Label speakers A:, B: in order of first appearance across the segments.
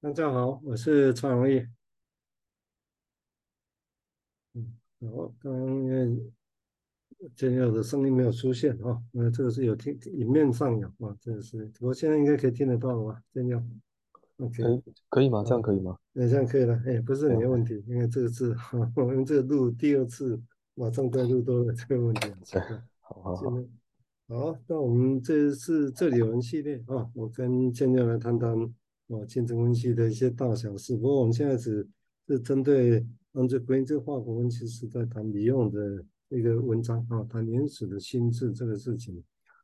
A: 大家好，我是蔡荣义。嗯，好，刚刚因为建佑的声音没有出现啊，那、哦、这个是有听影面上有啊，这个是，我现在应该可以听得到了吧？建佑，OK，
B: 可以可以吗？这样可以吗？
A: 那这样可以了，哎，不是你的问题，嗯、因为这个是 我们这个录第二次，马上再录多了这个问题，
B: 对，好好好。
A: 好，那我们这次这里有人系列啊、哦，我跟建佑来谈谈。哦，竞争分析的一些大小事。不过我们现在只是针对 Andre Green 这个法国分析师在谈李用的一个文章啊，谈原始的心智这个事情。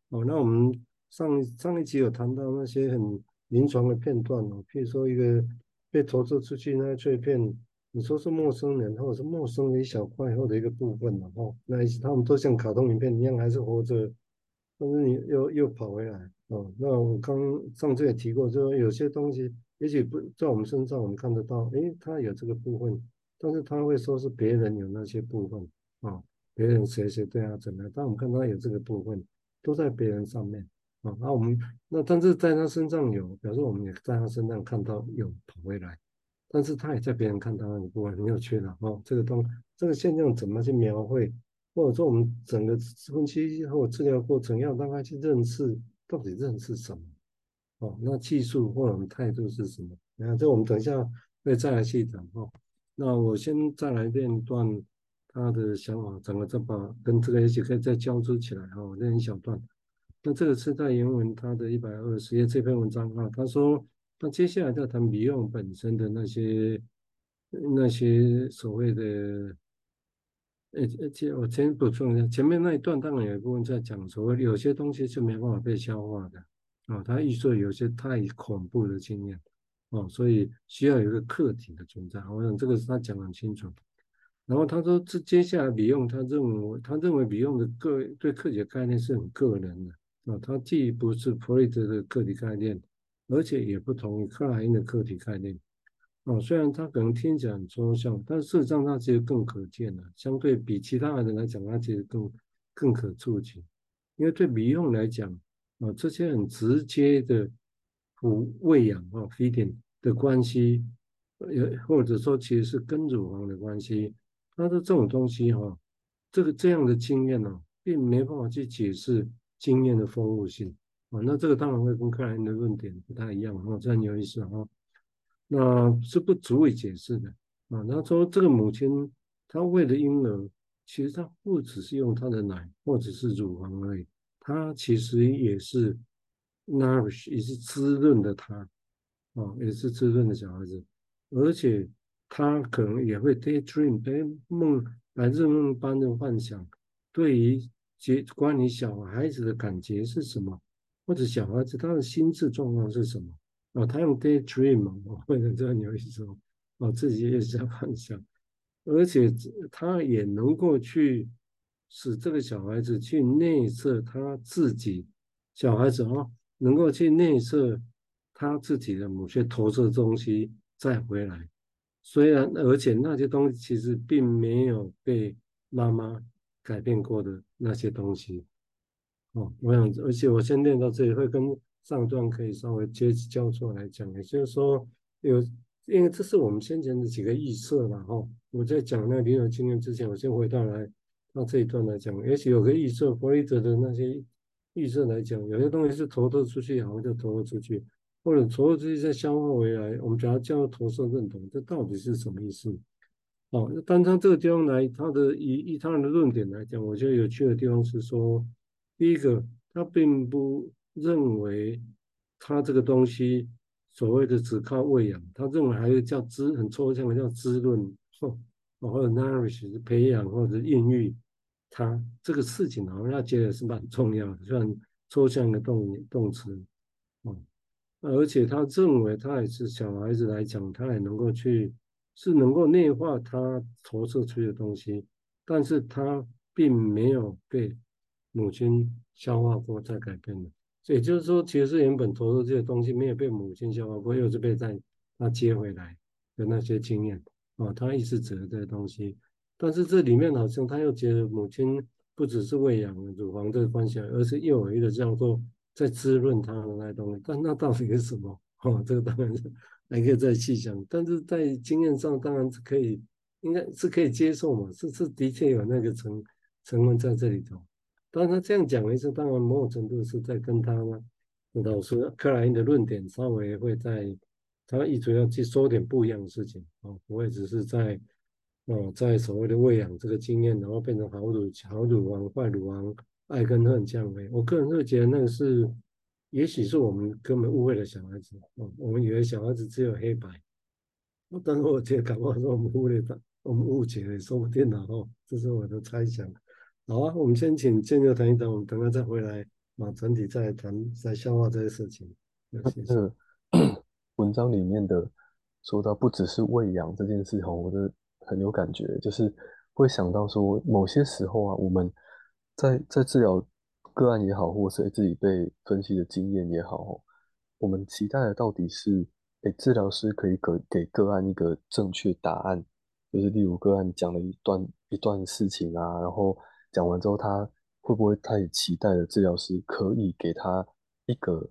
A: 哦，那我们上上一集有谈到那些很临床的片段哦，譬如说一个被投射出去那个碎片，你说是陌生人或者是陌生的一小块或者一个部分的哦，那一他们都像卡通影片一样还是活着，但是你又又跑回来。哦，那我刚上次也提过，就是有些东西也许不在我们身上，我们看得到，诶，他有这个部分，但是他会说是别人有那些部分啊，别人谁谁对他怎么样，但我们看他有这个部分，都在别人上面啊，那我们那但是在他身上有，表示我们也在他身上看到有跑回来，但是他也在别人看到那个部分很有趣的哦，这个东这个现象怎么去描绘，或者说我们整个分析或治疗过程要让他去认识。到底认识什么？哦，那技术或者我们态度是什么？然后这我们等一下会再来细讲哦。那我先再来念一段他的想法，整个再把跟这个一起可以再交织起来哦，念一小段。那这个是在原文他的一百二十页这篇文章啊，他说那接下来在谈民用本身的那些那些所谓的。而且我先补充一下，前面那一段当然有一部分在讲说，有些东西是没办法被消化的啊，他预设有些太恐怖的经验哦，所以需要有一个客体的存在。我想这个是他讲很清楚。然后他说，这接下来比用他认为，他认为比用的个对客体的概念是很个人的啊，他既不是弗洛伊德的客体概念，而且也不同于克莱因的客体概念。哦，虽然它可能听起来很抽象，但事实上它其实更可见的，相对比其他人来讲，它其实更更可触及。因为对比用来讲，啊，这些很直接的抚喂养啊 feeding 的关系，也或者说其实是跟乳房的关系，它的这种东西哈，这个这样的经验呢，并没办法去解释经验的丰富性啊。那这个当然会跟克莱因的论点不太一样啊，这很有意思啊。那是不足以解释的啊。他说，这个母亲她喂的婴儿，其实她不只是用她的奶或者是乳房而已，她其实也是 nourish，也是滋润的她啊，也是滋润的小孩子。而且她可能也会 daydream，哎，梦白日梦般的幻想，对于结关于小孩子的感觉是什么，或者小孩子他的心智状况是什么。哦，他用 daydream 嘛哦，或者这样有意思哦，自己也在幻想，而且他也能够去使这个小孩子去内射他自己，小孩子哦，能够去内射他自己的某些投射东西再回来，虽然而且那些东西其实并没有被妈妈改变过的那些东西，哦，我想，而且我先念到这里会跟。上段可以稍微接交错来讲，也就是说有，因为这是我们先前的几个预测了哈。我在讲那个临床经验之前，我先回到来到这一段来讲，也许有个预测，弗洛伊德的那些预测来讲，有些东西是投射出去，然后就投射出去，或者投射出去再消化回来，我们只要叫投射认同，这到底是什么意思？哦，那单从这个地方来，他的以以他人的论点来讲，我觉得有趣的地方是说，第一个，他并不。认为他这个东西所谓的只靠喂养，他认为还有叫滋很抽象的叫滋润或或者 nourish 培养或者孕育他这个事情，好像他觉得是蛮重要的，算抽象的动动词，哦，而且他认为他也是小孩子来讲，他也能够去是能够内化他投射出的东西，但是他并没有被母亲消化过再改变的。所以就是说，其实是原本投入这些东西没有被母亲消化过，又是被在他接回来的那些经验啊，他一直指的这些东西。但是这里面好像他又觉得母亲不只是喂养乳房这个关系，而是又有一个这样做在滋润他的那东西。但那到底是什么？哦，这个当然是还可以再细想，但是在经验上当然是可以，应该是可以接受嘛，是是的确有那个成成分在这里头。当他这样讲的意思，当然某种程度是在跟他老师克莱因的论点稍微会在，他一直要去说点不一样的事情啊，不会只是在哦，在所谓的喂养这个经验，然后变成好乳好乳王坏乳王爱跟恨这样。我个人会觉得那个是。也许是我们根本误会了小孩子哦，我们以为小孩子只有黑白，但是我觉得搞不好是我们误会了，我们误解了，说不定了哦，这是我的猜想。好啊，我们先请建佑谈一谈，我们等下再回来，啊，整体再谈再消化这些事情。
B: 那个 文章里面的说到，不只是喂养这件事情，我的很有感觉，就是会想到说，某些时候啊，我们在在治疗。个案也好，或是自己被分析的经验也好，我们期待的到底是，诶，治疗师可以给给个案一个正确答案，就是例如个案讲了一段一段事情啊，然后讲完之后，他会不会他也期待的治疗师可以给他一个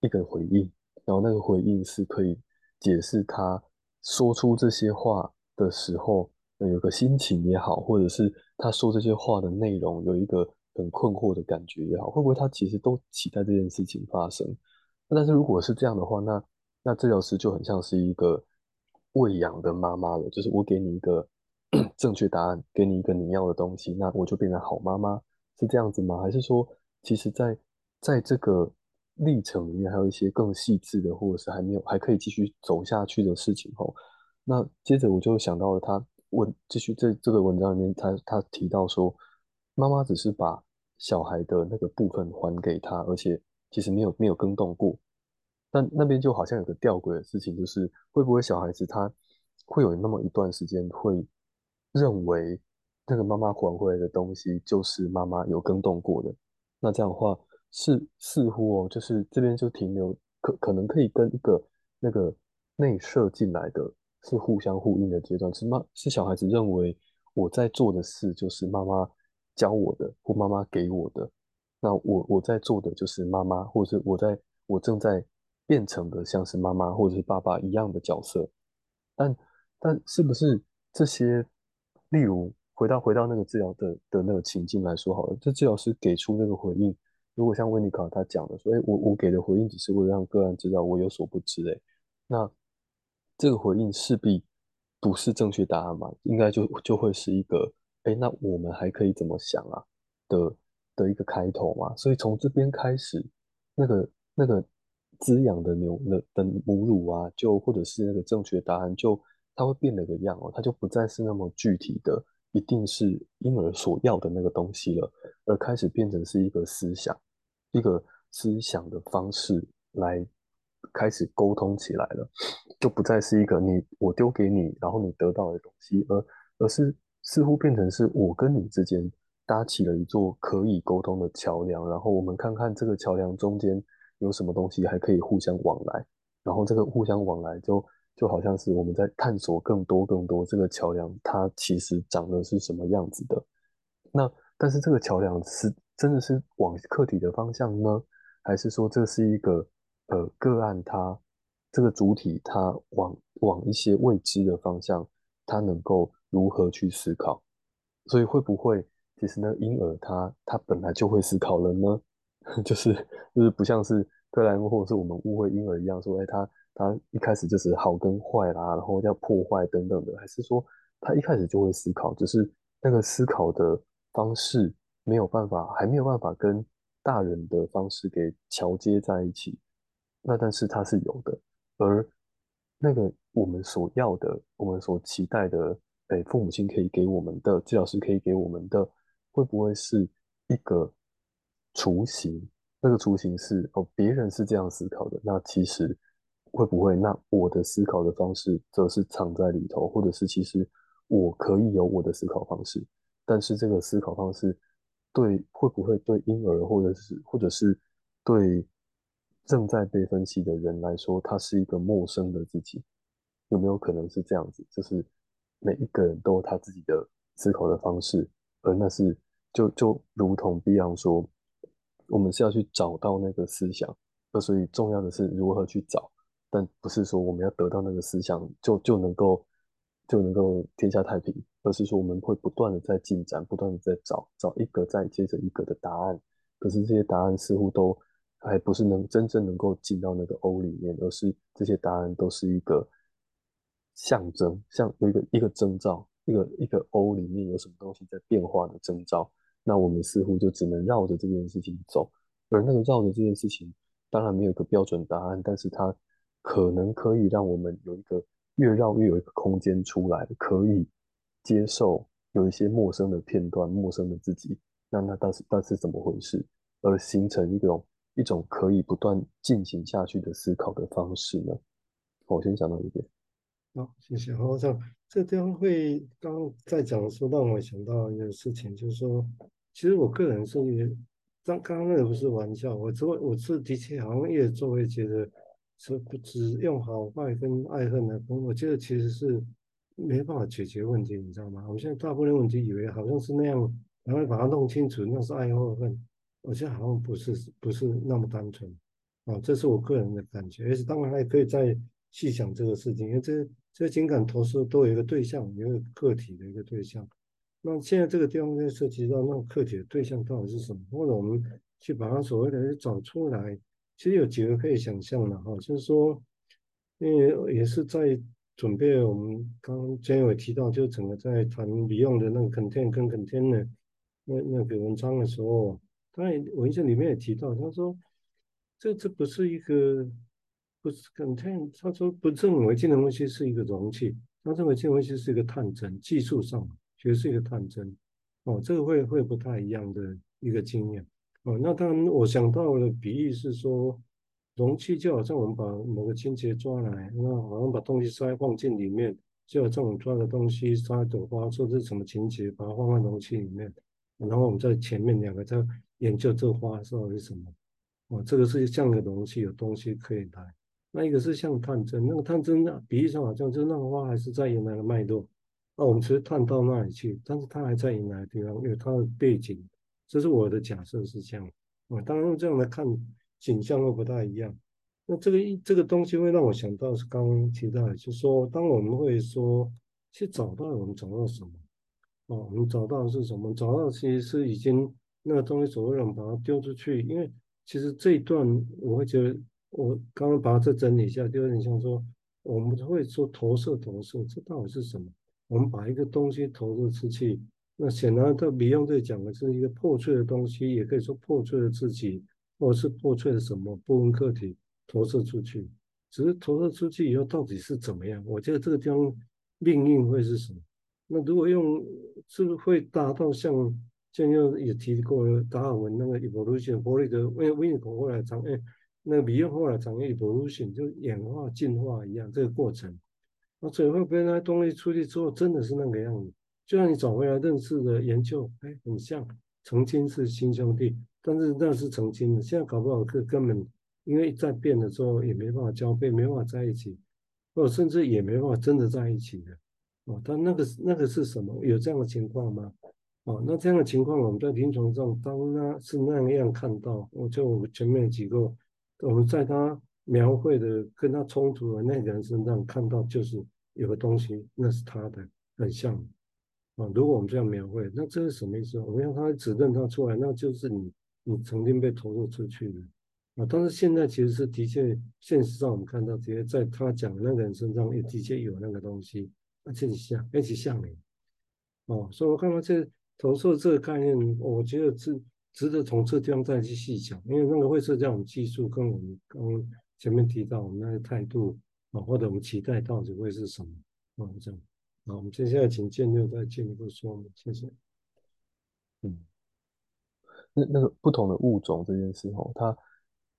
B: 一个回应，然后那个回应是可以解释他说出这些话的时候，有个心情也好，或者是他说这些话的内容有一个。很困惑的感觉也好，会不会他其实都期待这件事情发生？但是如果是这样的话，那那治疗师就很像是一个喂养的妈妈了，就是我给你一个 正确答案，给你一个你要的东西，那我就变成好妈妈，是这样子吗？还是说，其实在在这个历程里面，还有一些更细致的，或者是还没有还可以继续走下去的事情？吼，那接着我就想到了他问，继续这这个文章里面他，他他提到说，妈妈只是把小孩的那个部分还给他，而且其实没有没有更动过。但那边就好像有个吊诡的事情，就是会不会小孩子他会有那么一段时间会认为那个妈妈还回来的东西就是妈妈有更动过的？那这样的话是似乎哦，就是这边就停留可可能可以跟一个那个内射进来的是互相呼应的阶段，是妈是小孩子认为我在做的事就是妈妈。教我的或妈妈给我的，那我我在做的就是妈妈，或者是我在我正在变成的像是妈妈或者是爸爸一样的角色，但但是不是这些，例如回到回到那个治疗的的那个情境来说好了，这治疗师给出那个回应，如果像温尼卡他讲的说，哎，我我给的回应只是为了让个案知道我有所不知，哎，那这个回应势必不是正确答案嘛，应该就就会是一个。哎，那我们还可以怎么想啊？的的一个开头嘛，所以从这边开始，那个那个滋养的牛的的母乳啊，就或者是那个正确答案，就它会变了个样哦，它就不再是那么具体的，一定是婴儿所要的那个东西了，而开始变成是一个思想，一个思想的方式来开始沟通起来了，就不再是一个你我丢给你，然后你得到的东西，而而是。似乎变成是我跟你之间搭起了一座可以沟通的桥梁，然后我们看看这个桥梁中间有什么东西还可以互相往来，然后这个互相往来就就好像是我们在探索更多更多这个桥梁它其实长的是什么样子的。那但是这个桥梁是真的是往客体的方向呢，还是说这是一个呃个案它这个主体它往往一些未知的方向，它能够。如何去思考？所以会不会其实呢？婴儿他他本来就会思考了呢？就是就是不像是特莱因或者是我们误会婴儿一样说，哎，他他一开始就是好跟坏啦，然后要破坏等等的，还是说他一开始就会思考，只是那个思考的方式没有办法，还没有办法跟大人的方式给桥接在一起。那但是他是有的，而那个我们所要的，我们所期待的。哎，父母亲可以给我们的，治疗师可以给我们的，会不会是一个雏形？那个雏形是哦，别人是这样思考的，那其实会不会？那我的思考的方式则是藏在里头，或者是其实我可以有我的思考方式，但是这个思考方式对会不会对婴儿，或者是或者是对正在被分析的人来说，他是一个陌生的自己？有没有可能是这样子？就是。每一个人都有他自己的思考的方式，而那是就就如同 Beyond 说，我们是要去找到那个思想，而所以重要的是如何去找，但不是说我们要得到那个思想就就能够就能够天下太平，而是说我们会不断的在进展，不断的在找找一个再接着一个的答案。可是这些答案似乎都还不是能真正能够进到那个 O 里面，而是这些答案都是一个象征，像一个一个征兆，一个一个 O 里面有什么东西在变化的征兆。那我们似乎就只能绕着这件事情走，而那个绕着这件事情，当然没有一个标准答案，但是它可能可以让我们有一个越绕越有一个空间出来，可以接受有一些陌生的片段、陌生的自己。那那到底到底是怎么回事？而形成一种一种可以不断进行下去的思考的方式呢？我先讲到这边。
A: 好，谢谢。好，这样这地方会刚刚在讲的时候，让我想到一个事情，就是说。其实我个人是，刚刚刚那个不是玩笑，我做我是的确好像越做越觉得，是不只用好坏跟爱恨来分，我觉得其实是没办法解决问题，你知道吗？我们现在大部分问题以为好像是那样，然后把它弄清楚，那是爱或恨，我觉得好像不是不是那么单纯，啊，这是我个人的感觉，而且当然还可以再细想这个事情，因为这这情感投射都有一个对象，有一个个体的一个对象。那现在这个地方就涉及到那个客体的对象到底是什么，或者我们去把它所谓的找出来，其实有几个可以想象的哈，就是说，因为也是在准备我们刚刚今天有提到，就整个在谈 Beyond 的那个 content 跟 container 那那个文章的时候，当然文献里面也提到，他说这这不是一个不是 content，他说不认为金融分析是一个容器，他认为金融分析是一个探针，技术上。其实是一个探针，哦，这个会会不太一样的一个经验，哦，那当然我想到的比喻是说，容器就好像我们把某个清洁抓来，那好像把东西塞放进里面，就有这种抓的东西，抓一朵花，说这是什么情节，把它放在容器里面，然后我们在前面两个在研究这花到底是什么，哦，这个是像个容器，有东西可以来，那一个是像探针，那个探针比喻上好像就是那个花还是在原来的脉络。那我们其实探到那里去，但是它还在原来的地方，因为它的背景，这是我的假设是这样。啊，当然用这样来看景象会不太一样。那这个一这个东西会让我想到是刚刚提到的，就说，当我们会说去找到我们找到什么，哦，我们找到的是什么？找到其实是已经那个东西所谓的把它丢出去，因为其实这一段我会觉得，我刚刚把它再整理一下，就有点像说，我们会说投射投射，这到底是什么？我们把一个东西投射出去，那显然它比用这讲的是一个破碎的东西，也可以说破碎的自己，或是破碎的什么部分客体投射出去。只是投射出去以后到底是怎么样？我觉得这个地方命运会是什么？那如果用是不是会达到像现在也提过达尔文那个 evolution，伯利德为维尼口后来讲，哎，那个比用后来讲 evolution 就演化进化一样这个过程。那最后被那东西出去之后，真的是那个样子。就像你找回来认识的研究，哎，很像，曾经是亲兄弟，但是那是曾经的，现在搞不好是根本因为在变的时候也没办法交配，没办法在一起，或甚至也没办法真的在一起的。哦，但那个那个是什么？有这样的情况吗？哦，那这样的情况我们在临床上当他是那样看到，我就我们前面几个我们在他。描绘的跟他冲突的那个人身上看到就是有个东西，那是他的，很像啊。如果我们这样描绘，那这是什么意思？我们让他指认他出来，那就是你，你曾经被投入出去的啊。但是现在其实是的确，现实上我们看到，的确在他讲的那个人身上也的确有那个东西，而且像，而且像你哦。所以我看到这投射这个概念，我觉得是值得从这地方再去细讲，因为那个会涉及我们技术跟我们刚。前面提到我们那个态度啊，或者我们期待到底会是什么啊？这样，好，我们接下来请建六再进一步说明，谢谢。
B: 嗯，那那个不同的物种这件事哦，它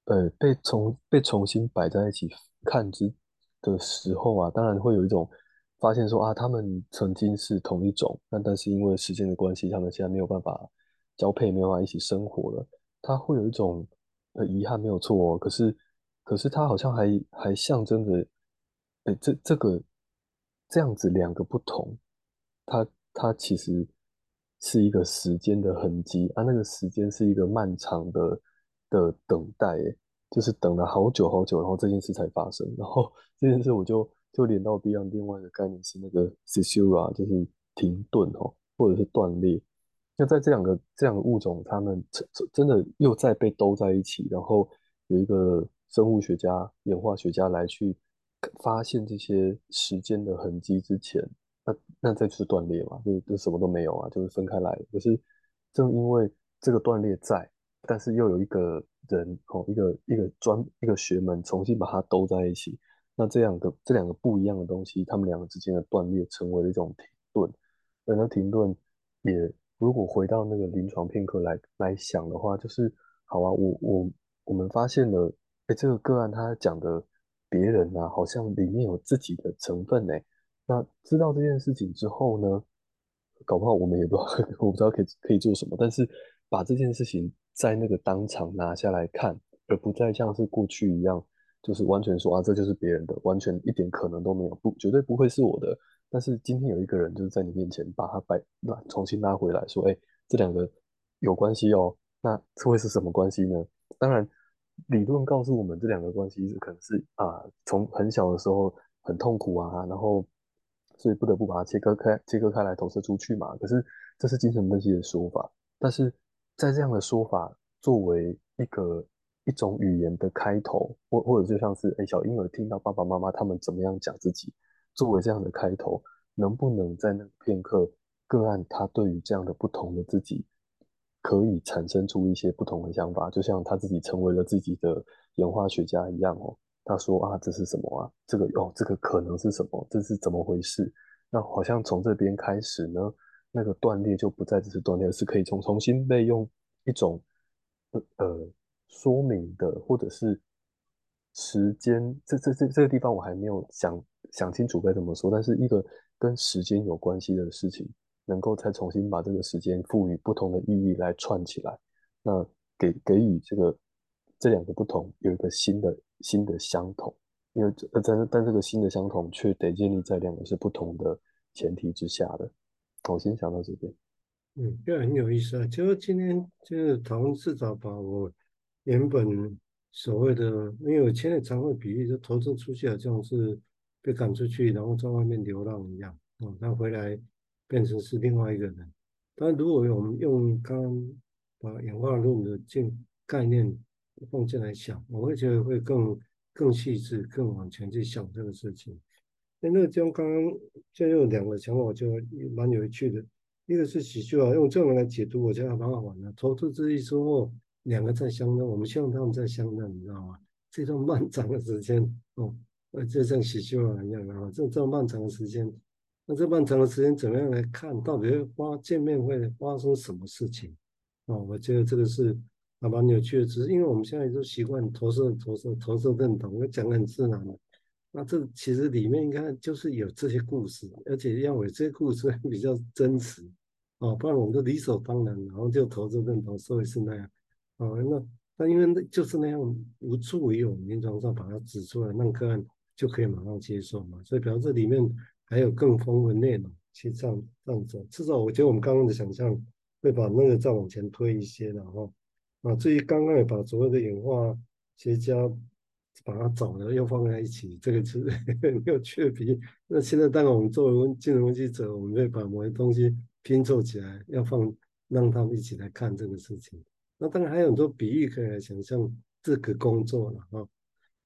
B: 呃被重被重新摆在一起看之的时候啊，当然会有一种发现说啊，他们曾经是同一种，但但是因为时间的关系，他们现在没有办法交配，没有办法一起生活了，它会有一种呃遗憾，没有错哦，可是。可是它好像还还象征着，哎，这这个这样子两个不同，它它其实是一个时间的痕迹啊，那个时间是一个漫长的的等待，就是等了好久好久，然后这件事才发生。然后这件事我就就连到 Beyond 另外一个概念是那个 Caesura，就是停顿哦，或者是断裂。那在这两个这两个物种，它们真真的又再被兜在一起，然后有一个生物学家、演化学家来去发现这些时间的痕迹之前，那那这就是断裂嘛，就就什么都没有啊，就是分开来。可是正因为这个断裂在，但是又有一个人哦，一个一个专一个学门重新把它兜在一起，那这两个这两个不一样的东西，它们两个之间的断裂成为了一种停顿，而那停顿也如果回到那个临床片刻来来想的话，就是好啊，我我我们发现了，哎，这个个案他讲的别人啊，好像里面有自己的成分呢。那知道这件事情之后呢，搞不好我们也不知道，我不知道可以可以做什么，但是把这件事情。在那个当场拿下来看，而不再像是过去一样，就是完全说啊，这就是别人的，完全一点可能都没有，不，绝对不会是我的。但是今天有一个人就是在你面前把它摆，那重新拉回来说，哎，这两个有关系哦，那这会是什么关系呢？当然，理论告诉我们这两个关系是可能是啊，从很小的时候很痛苦啊，然后所以不得不把它切割开，切割开来投射出去嘛。可是这是精神分析的说法，但是。在这样的说法作为一个一种语言的开头，或或者就像是哎，小婴儿听到爸爸妈妈他们怎么样讲自己，作为这样的开头，能不能在那个片刻，个案他对于这样的不同的自己，可以产生出一些不同的想法，就像他自己成为了自己的演化学家一样哦。他说啊，这是什么啊？这个哦，这个可能是什么？这是怎么回事？那好像从这边开始呢。那个断裂就不再只是断裂，是可以重重新被用一种呃说明的，或者是时间，这这这这个地方我还没有想想清楚该怎么说，但是一个跟时间有关系的事情，能够再重新把这个时间赋予不同的意义来串起来，那给给予这个这两个不同有一个新的新的相同，因为呃但但这个新的相同却得建立在两个是不同的前提之下的。我先想到这边，
A: 嗯，这很有意思啊。就今天就是讨论，至少把我原本所谓的，因为我现在常会比喻，就投资出去好像是被赶出去，然后在外面流浪一样，哦，那回来变成是另外一个人。但如果我们用刚刚把演化论的进概念放进来想，我会觉得会更更细致、更往前去想这个事情。那那个地方刚刚就有两个想法，我觉得蛮有趣的。一个是喜剧啊，用这种来解读，我觉得还蛮好玩的。投资之一之后，两个在相认，我们希望他们在相认，你知道吗？这段漫长的时间哦，呃，就像喜剧啊一样啊，这这么漫长的时间，那这漫长的时间怎么样来看？到底会发见面会发生什么事情？哦，我觉得这个是还蛮有趣的。只是因为我们现在都习惯投射、投射、投射认同，我讲的很自然的。那这其实里面应该就是有这些故事，而且要有这些故事比较真实哦，不然我们都理所当然，然后就投射认同，所以是那样哦。那那因为那就是那样，无助于我们临床上把它指出来，让个案就可以马上接受嘛。所以表示这里面还有更丰富的内容去这样这样走。至少我觉得我们刚刚的想象会把那个再往前推一些，然后啊，至于刚刚也把所有的演化学家。把它找了又放在一起，这个是 很有趣的。那现在当然我们作为精神分析者，我们会把某些东西拼凑起来，要放让他们一起来看这个事情。那当然还有很多比喻可以来想象这个工作了哈。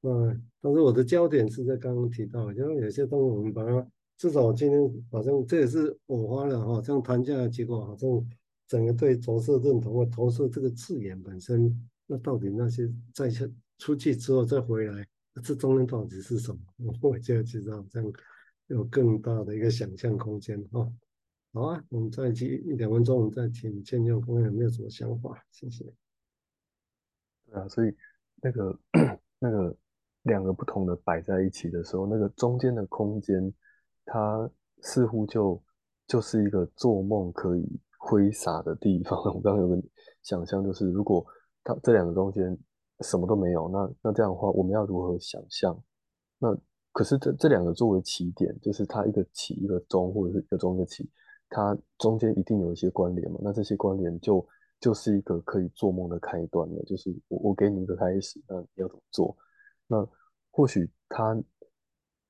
A: 那但是我的焦点是在刚刚提到，因为有些东西我们把它至少今天好像这也是我花了哈，这样谈下来结果好像整个对投射认同或投射这个字眼本身，那到底那些在线。出去之后再回来，这中间到底是什么？我就知道这样有更大的一个想象空间哦。好啊，我们再去一两分钟，我们再请建佑看看有没有什么想法？谢谢。
B: 对啊，所以那个 那个两个不同的摆在一起的时候，那个中间的空间，它似乎就就是一个做梦可以挥洒的地方。我刚刚有个想象，就是如果它这两个中间。什么都没有，那那这样的话，我们要如何想象？那可是这这两个作为起点，就是它一个起一个终，或者是一个终一个起，它中间一定有一些关联嘛？那这些关联就就是一个可以做梦的开端了。就是我我给你一个开始，那你要怎么做？那或许它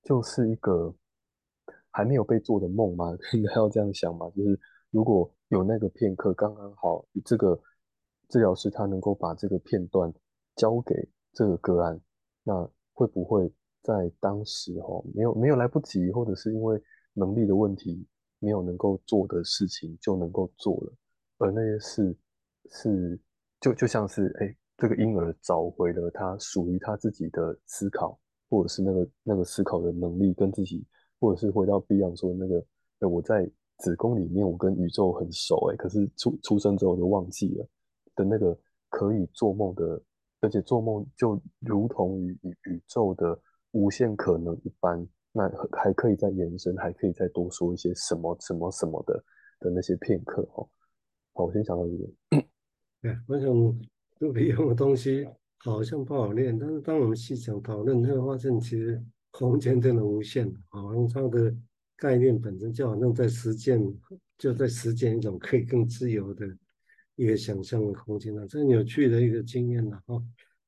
B: 就是一个还没有被做的梦吗？应该要这样想嘛。就是如果有那个片刻，刚刚好，这个治疗师他能够把这个片段交给这个个案，那会不会在当时哦，没有没有来不及，或者是因为能力的问题，没有能够做的事情就能够做了，而那些事是就就像是哎，这个婴儿找回了他属于他自己的思考，或者是那个那个思考的能力，跟自己，或者是回到 Beyond 说那个，哎，我在子宫里面，我跟宇宙很熟，哎，可是出出生之后就忘记了的那个可以做梦的，而且做梦就如同于宇宇宙的无限可能一般。那还可以再延伸，还可以再多说一些什么什么什么的的那些片刻哦。好，我先想到这个。
A: 对，我想肚皮用的东西好像不好练，但是当我们细想讨论，会发现其实空间真的无限。好像它的概念本身就好像在实践，就在实践一种可以更自由的一个想象的空间了，这有趣的一个经验了哈。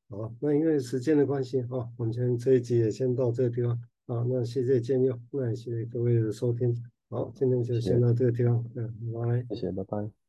A: 好，那因为时间的关系哈，我们先这一集也先到这个地方。啊，那谢谢建佑，那也谢谢各位的收听。好，今天就先到这个地方，嗯，拜拜。
B: 谢谢，拜拜。